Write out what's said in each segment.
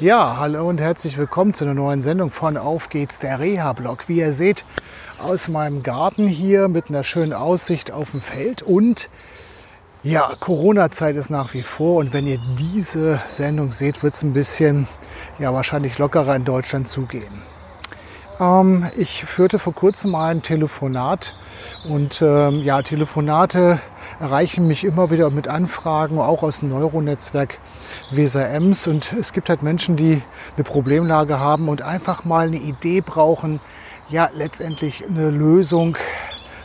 Ja, hallo und herzlich willkommen zu einer neuen Sendung von Auf geht's, der Reha-Blog. Wie ihr seht, aus meinem Garten hier mit einer schönen Aussicht auf dem Feld und ja, Corona-Zeit ist nach wie vor und wenn ihr diese Sendung seht, wird es ein bisschen, ja, wahrscheinlich lockerer in Deutschland zugehen. Ähm, ich führte vor kurzem mal ein Telefonat und ähm, ja, Telefonate erreichen mich immer wieder mit Anfragen, auch aus dem Neuronetzwerk Weser Ems. Und es gibt halt Menschen, die eine Problemlage haben und einfach mal eine Idee brauchen, ja, letztendlich eine Lösung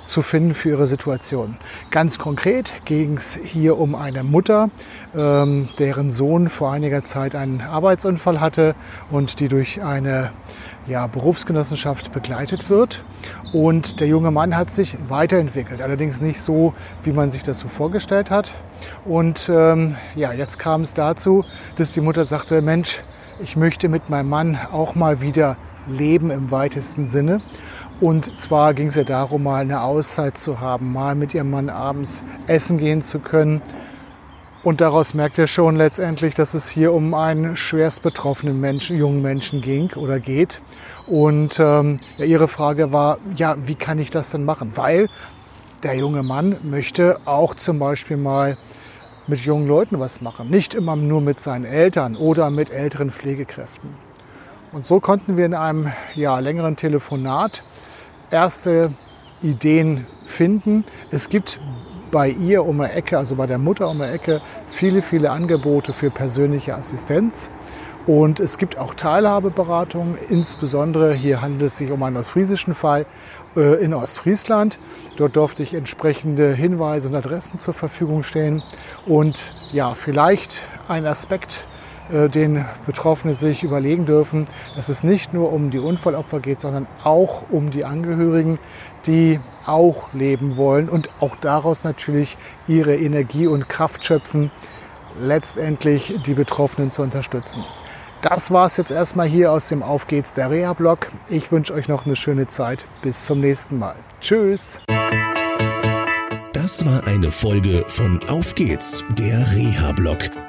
zu finden für ihre Situation. Ganz konkret ging es hier um eine Mutter, ähm, deren Sohn vor einiger Zeit einen Arbeitsunfall hatte und die durch eine ja, Berufsgenossenschaft begleitet wird. Und der junge Mann hat sich weiterentwickelt, allerdings nicht so, wie man sich das so vorgestellt hat. Und ähm, ja, jetzt kam es dazu, dass die Mutter sagte, Mensch, ich möchte mit meinem Mann auch mal wieder leben im weitesten Sinne. Und zwar ging es ja darum, mal eine Auszeit zu haben, mal mit ihrem Mann abends essen gehen zu können und daraus merkt er schon letztendlich, dass es hier um einen schwerst betroffenen Menschen, jungen Menschen ging oder geht. Und ähm, ja, ihre Frage war, ja, wie kann ich das denn machen? Weil der junge Mann möchte auch zum Beispiel mal mit jungen Leuten was machen. Nicht immer nur mit seinen Eltern oder mit älteren Pflegekräften. Und so konnten wir in einem ja, längeren Telefonat erste Ideen finden. Es gibt bei ihr um die Ecke, also bei der Mutter um die Ecke, viele, viele Angebote für persönliche Assistenz. Und es gibt auch Teilhabeberatungen, insbesondere hier handelt es sich um einen ostfriesischen Fall äh, in Ostfriesland. Dort durfte ich entsprechende Hinweise und Adressen zur Verfügung stellen. Und ja, vielleicht ein Aspekt, den Betroffene sich überlegen dürfen, dass es nicht nur um die Unfallopfer geht, sondern auch um die Angehörigen, die auch leben wollen und auch daraus natürlich ihre Energie und Kraft schöpfen, letztendlich die Betroffenen zu unterstützen. Das war es jetzt erstmal hier aus dem Auf geht's der Reha-Blog. Ich wünsche euch noch eine schöne Zeit. Bis zum nächsten Mal. Tschüss. Das war eine Folge von Auf geht's, der Reha-Blog.